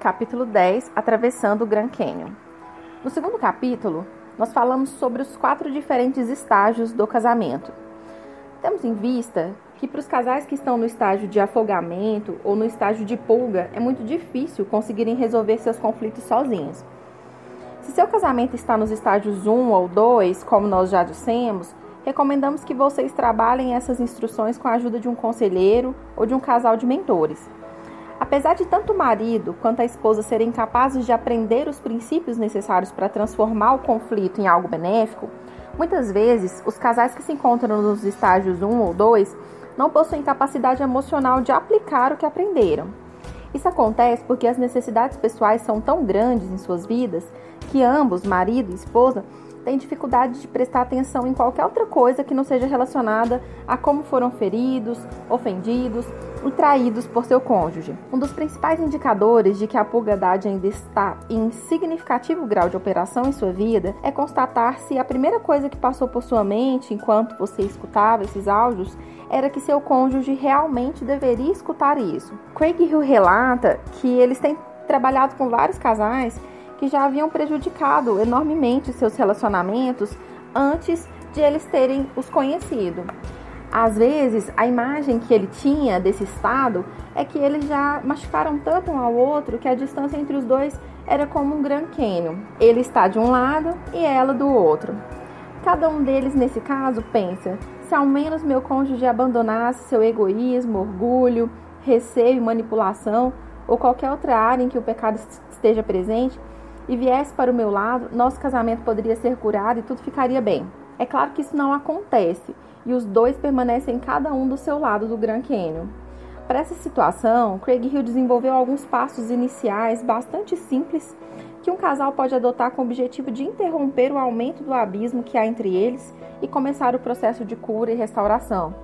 capítulo 10, Atravessando o Grand Canyon. No segundo capítulo, nós falamos sobre os quatro diferentes estágios do casamento. Temos em vista que para os casais que estão no estágio de afogamento ou no estágio de pulga, é muito difícil conseguirem resolver seus conflitos sozinhos. Se seu casamento está nos estágios 1 ou 2, como nós já dissemos, recomendamos que vocês trabalhem essas instruções com a ajuda de um conselheiro ou de um casal de mentores. Apesar de tanto o marido quanto a esposa serem capazes de aprender os princípios necessários para transformar o conflito em algo benéfico, muitas vezes os casais que se encontram nos estágios 1 ou 2 não possuem capacidade emocional de aplicar o que aprenderam. Isso acontece porque as necessidades pessoais são tão grandes em suas vidas que ambos, marido e esposa, têm dificuldade de prestar atenção em qualquer outra coisa que não seja relacionada a como foram feridos, ofendidos e traídos por seu cônjuge. Um dos principais indicadores de que a pulgadade ainda está em significativo grau de operação em sua vida é constatar se a primeira coisa que passou por sua mente enquanto você escutava esses áudios era que seu cônjuge realmente deveria escutar isso. Craig Hill relata que eles têm trabalhado com vários casais que já haviam prejudicado enormemente seus relacionamentos antes de eles terem os conhecido. Às vezes, a imagem que ele tinha desse estado é que eles já machucaram tanto um ao outro que a distância entre os dois era como um Grand Canyon. Ele está de um lado e ela do outro. Cada um deles, nesse caso, pensa: se ao menos meu cônjuge abandonasse seu egoísmo, orgulho, receio manipulação, ou qualquer outra área em que o pecado esteja presente, e viesse para o meu lado, nosso casamento poderia ser curado e tudo ficaria bem. É claro que isso não acontece e os dois permanecem cada um do seu lado do Grand Canyon. Para essa situação, Craig Hill desenvolveu alguns passos iniciais bastante simples que um casal pode adotar com o objetivo de interromper o aumento do abismo que há entre eles e começar o processo de cura e restauração.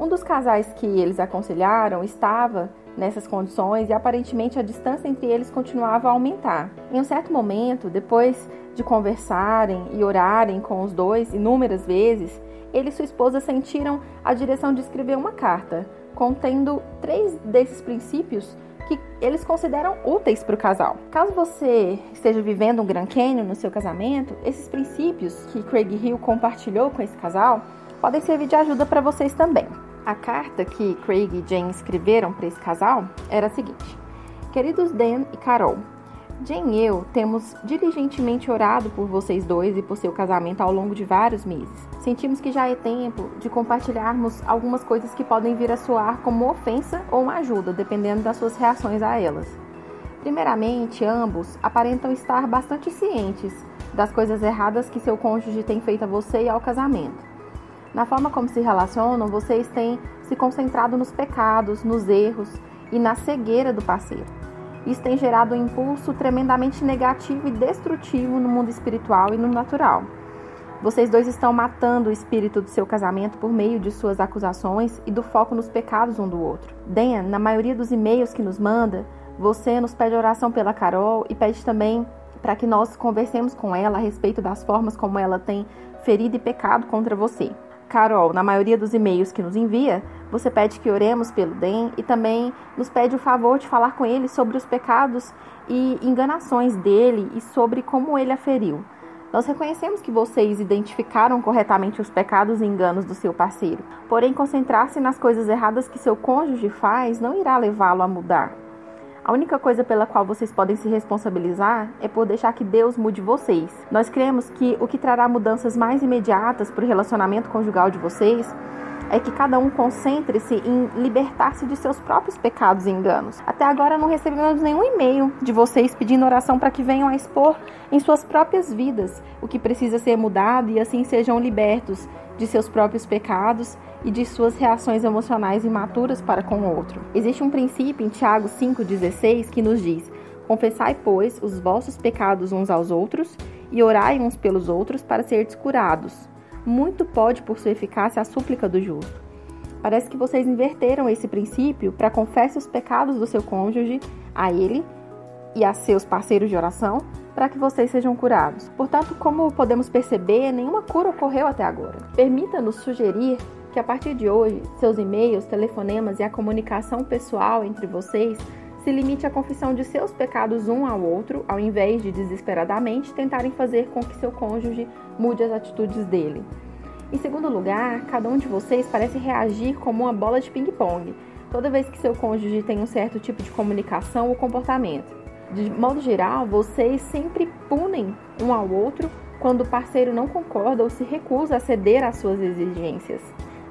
Um dos casais que eles aconselharam estava nessas condições e aparentemente a distância entre eles continuava a aumentar. Em um certo momento, depois de conversarem e orarem com os dois inúmeras vezes, ele e sua esposa sentiram a direção de escrever uma carta contendo três desses princípios que eles consideram úteis para o casal. Caso você esteja vivendo um Grand Canyon no seu casamento, esses princípios que Craig Hill compartilhou com esse casal podem servir de ajuda para vocês também. A carta que Craig e Jane escreveram para esse casal era a seguinte: Queridos Dan e Carol, Jane e eu temos diligentemente orado por vocês dois e por seu casamento ao longo de vários meses. Sentimos que já é tempo de compartilharmos algumas coisas que podem vir a soar como ofensa ou uma ajuda, dependendo das suas reações a elas. Primeiramente, ambos aparentam estar bastante cientes das coisas erradas que seu cônjuge tem feito a você e ao casamento. Na forma como se relacionam, vocês têm se concentrado nos pecados, nos erros e na cegueira do parceiro. Isso tem gerado um impulso tremendamente negativo e destrutivo no mundo espiritual e no natural. Vocês dois estão matando o espírito do seu casamento por meio de suas acusações e do foco nos pecados um do outro. Dan, na maioria dos e-mails que nos manda, você nos pede oração pela Carol e pede também para que nós conversemos com ela a respeito das formas como ela tem ferido e pecado contra você. Carol, na maioria dos e-mails que nos envia, você pede que oremos pelo DEM e também nos pede o favor de falar com ele sobre os pecados e enganações dele e sobre como ele a feriu. Nós reconhecemos que vocês identificaram corretamente os pecados e enganos do seu parceiro, porém, concentrar-se nas coisas erradas que seu cônjuge faz não irá levá-lo a mudar. A única coisa pela qual vocês podem se responsabilizar é por deixar que Deus mude vocês. Nós cremos que o que trará mudanças mais imediatas para o relacionamento conjugal de vocês é que cada um concentre-se em libertar-se de seus próprios pecados e enganos. Até agora não recebemos nenhum e-mail de vocês pedindo oração para que venham a expor em suas próprias vidas o que precisa ser mudado e assim sejam libertos de seus próprios pecados e de suas reações emocionais imaturas para com o outro. Existe um princípio em Tiago 5,16 que nos diz: Confessai, pois, os vossos pecados uns aos outros e orai uns pelos outros para serdes curados. Muito pode, por sua eficácia, a súplica do justo. Parece que vocês inverteram esse princípio para confesse os pecados do seu cônjuge a ele e a seus parceiros de oração para que vocês sejam curados. Portanto, como podemos perceber, nenhuma cura ocorreu até agora. Permita-nos sugerir que a partir de hoje, seus e-mails, telefonemas e a comunicação pessoal entre vocês se limite à confissão de seus pecados um ao outro, ao invés de desesperadamente tentarem fazer com que seu cônjuge mude as atitudes dele. Em segundo lugar, cada um de vocês parece reagir como uma bola de ping-pong, toda vez que seu cônjuge tem um certo tipo de comunicação ou comportamento. De modo geral, vocês sempre punem um ao outro quando o parceiro não concorda ou se recusa a ceder às suas exigências.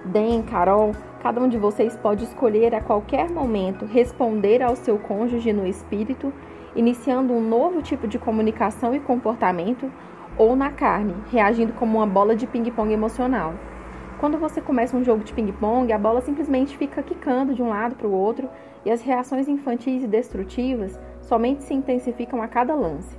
Den, Carol, cada um de vocês pode escolher a qualquer momento responder ao seu cônjuge no espírito, iniciando um novo tipo de comunicação e comportamento, ou na carne, reagindo como uma bola de ping-pong emocional. Quando você começa um jogo de ping-pong, a bola simplesmente fica quicando de um lado para o outro e as reações infantis e destrutivas somente se intensificam a cada lance.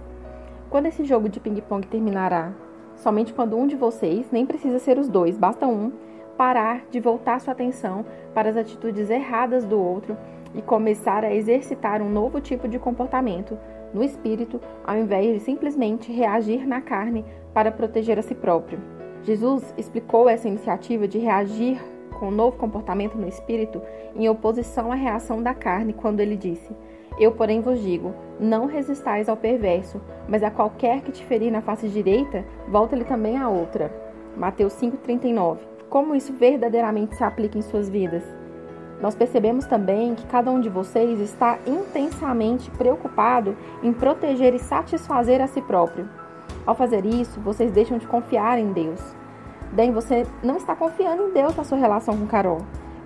Quando esse jogo de ping-pong terminará? Somente quando um de vocês, nem precisa ser os dois, basta um, parar de voltar sua atenção para as atitudes erradas do outro e começar a exercitar um novo tipo de comportamento no espírito, ao invés de simplesmente reagir na carne para proteger a si próprio. Jesus explicou essa iniciativa de reagir com um novo comportamento no espírito em oposição à reação da carne quando ele disse: Eu, porém, vos digo: não resistais ao perverso, mas a qualquer que te ferir na face direita, volta-lhe também a outra. Mateus 5:39. Como isso verdadeiramente se aplica em suas vidas? Nós percebemos também que cada um de vocês está intensamente preocupado em proteger e satisfazer a si próprio. Ao fazer isso, vocês deixam de confiar em Deus. Bem, você não está confiando em Deus na sua relação com Carol.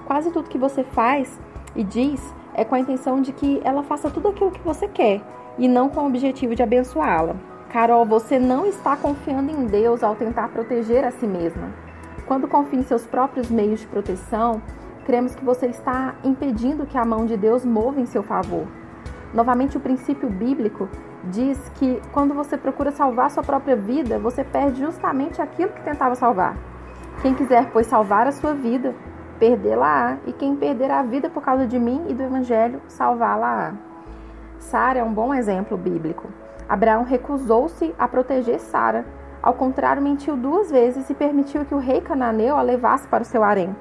Quase tudo que você faz e diz é com a intenção de que ela faça tudo aquilo que você quer e não com o objetivo de abençoá-la. Carol, você não está confiando em Deus ao tentar proteger a si mesma. Quando confia em seus próprios meios de proteção, cremos que você está impedindo que a mão de Deus mova em seu favor. Novamente, o princípio bíblico diz que quando você procura salvar sua própria vida, você perde justamente aquilo que tentava salvar. Quem quiser, pois, salvar a sua vida, perdê-la-á, e quem perder a vida por causa de mim e do Evangelho, salvá-la-á. Sara é um bom exemplo bíblico. Abraão recusou-se a proteger Sara. Ao contrário, mentiu duas vezes e permitiu que o rei cananeu a levasse para o seu harém.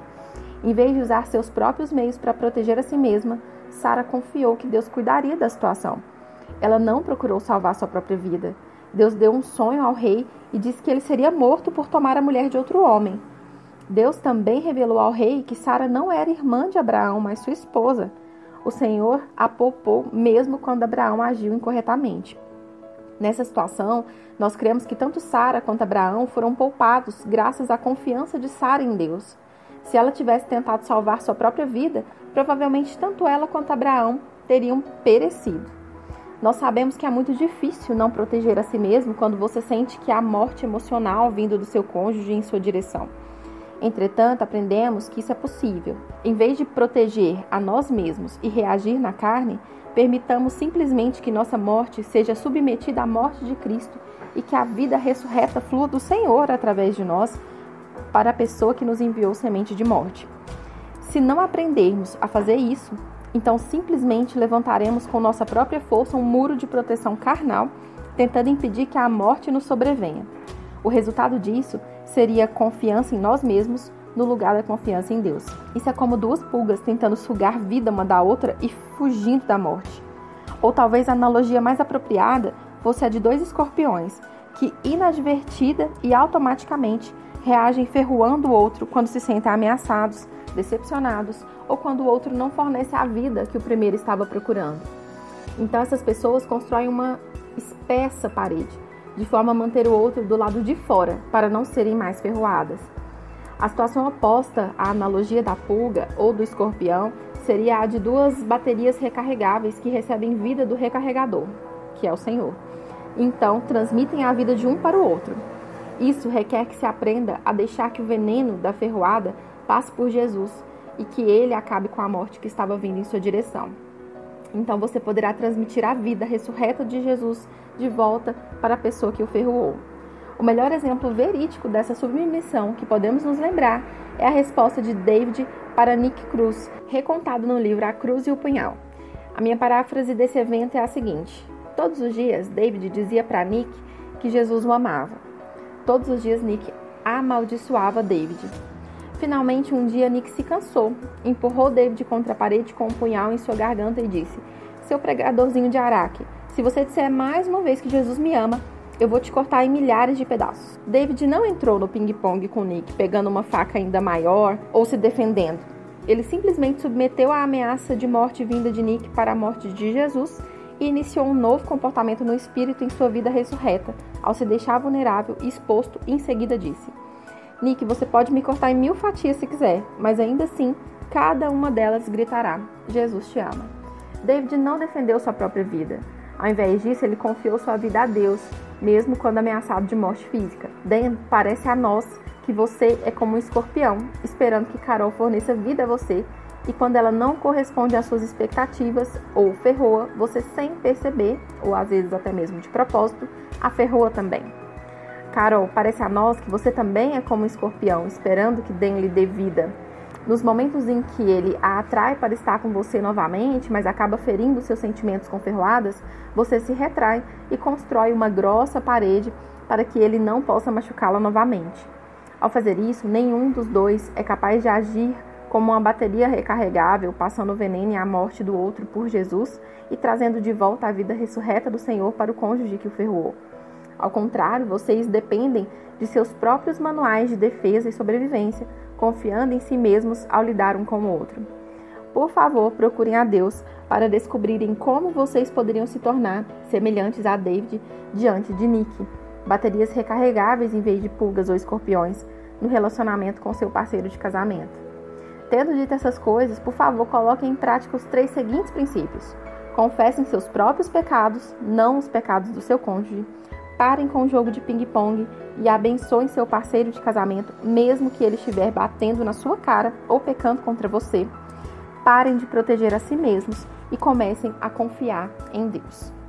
Em vez de usar seus próprios meios para proteger a si mesma, Sara confiou que Deus cuidaria da situação. Ela não procurou salvar sua própria vida. Deus deu um sonho ao rei e disse que ele seria morto por tomar a mulher de outro homem. Deus também revelou ao rei que Sara não era irmã de Abraão, mas sua esposa. O Senhor a poupou mesmo quando Abraão agiu incorretamente. Nessa situação, nós cremos que tanto Sara quanto Abraão foram poupados graças à confiança de Sara em Deus. Se ela tivesse tentado salvar sua própria vida, provavelmente tanto ela quanto Abraão teriam perecido. Nós sabemos que é muito difícil não proteger a si mesmo quando você sente que há morte emocional vindo do seu cônjuge em sua direção. Entretanto, aprendemos que isso é possível. Em vez de proteger a nós mesmos e reagir na carne, permitamos simplesmente que nossa morte seja submetida à morte de Cristo e que a vida ressurreta flua do Senhor através de nós para a pessoa que nos enviou semente de morte. Se não aprendermos a fazer isso, então simplesmente levantaremos com nossa própria força um muro de proteção carnal, tentando impedir que a morte nos sobrevenha. O resultado disso seria confiança em nós mesmos no lugar da confiança em Deus. Isso é como duas pulgas tentando sugar vida uma da outra e fugindo da morte. Ou talvez a analogia mais apropriada fosse a de dois escorpiões que inadvertida e automaticamente reagem ferroando o outro quando se sentem ameaçados, decepcionados ou quando o outro não fornece a vida que o primeiro estava procurando. Então essas pessoas constroem uma espessa parede, de forma a manter o outro do lado de fora, para não serem mais ferroadas. A situação oposta à analogia da pulga ou do escorpião seria a de duas baterias recarregáveis que recebem vida do recarregador, que é o Senhor. Então, transmitem a vida de um para o outro. Isso requer que se aprenda a deixar que o veneno da ferroada passe por Jesus e que ele acabe com a morte que estava vindo em sua direção. Então você poderá transmitir a vida ressurreta de Jesus de volta para a pessoa que o ferroou. O melhor exemplo verídico dessa submissão que podemos nos lembrar é a resposta de David para Nick Cruz, recontado no livro A Cruz e o Punhal. A minha paráfrase desse evento é a seguinte: Todos os dias, David dizia para Nick que Jesus o amava. Todos os dias Nick amaldiçoava David. Finalmente, um dia Nick se cansou, empurrou David contra a parede com um punhal em sua garganta e disse: seu pregadorzinho de araque. Se você disser mais uma vez que Jesus me ama, eu vou te cortar em milhares de pedaços. David não entrou no ping-pong com Nick pegando uma faca ainda maior ou se defendendo. Ele simplesmente submeteu a ameaça de morte vinda de Nick para a morte de Jesus e iniciou um novo comportamento no espírito em sua vida ressurreta, ao se deixar vulnerável e exposto, em seguida disse: Nick, você pode me cortar em mil fatias se quiser, mas ainda assim, cada uma delas gritará: Jesus te ama. David não defendeu sua própria vida. Ao invés disso, ele confiou sua vida a Deus, mesmo quando ameaçado de morte física. Dan parece a nós que você é como um escorpião, esperando que Carol forneça vida a você e quando ela não corresponde às suas expectativas ou ferroa, você sem perceber, ou às vezes até mesmo de propósito, a ferroa também. Carol, parece a nós que você também é como um escorpião, esperando que Den lhe dê vida. Nos momentos em que ele a atrai para estar com você novamente, mas acaba ferindo seus sentimentos com ferroadas, você se retrai e constrói uma grossa parede para que ele não possa machucá-la novamente. Ao fazer isso, nenhum dos dois é capaz de agir como uma bateria recarregável, passando o veneno e a morte do outro por Jesus e trazendo de volta a vida ressurreta do Senhor para o cônjuge que o ferroou. Ao contrário, vocês dependem de seus próprios manuais de defesa e sobrevivência, confiando em si mesmos ao lidar um com o outro. Por favor, procurem a Deus para descobrirem como vocês poderiam se tornar semelhantes a David diante de Nick, baterias recarregáveis em vez de pulgas ou escorpiões no relacionamento com seu parceiro de casamento. Tendo dito essas coisas, por favor, coloquem em prática os três seguintes princípios. Confessem seus próprios pecados, não os pecados do seu cônjuge. Parem com o jogo de ping-pong e abençoem seu parceiro de casamento, mesmo que ele estiver batendo na sua cara ou pecando contra você. Parem de proteger a si mesmos e comecem a confiar em Deus.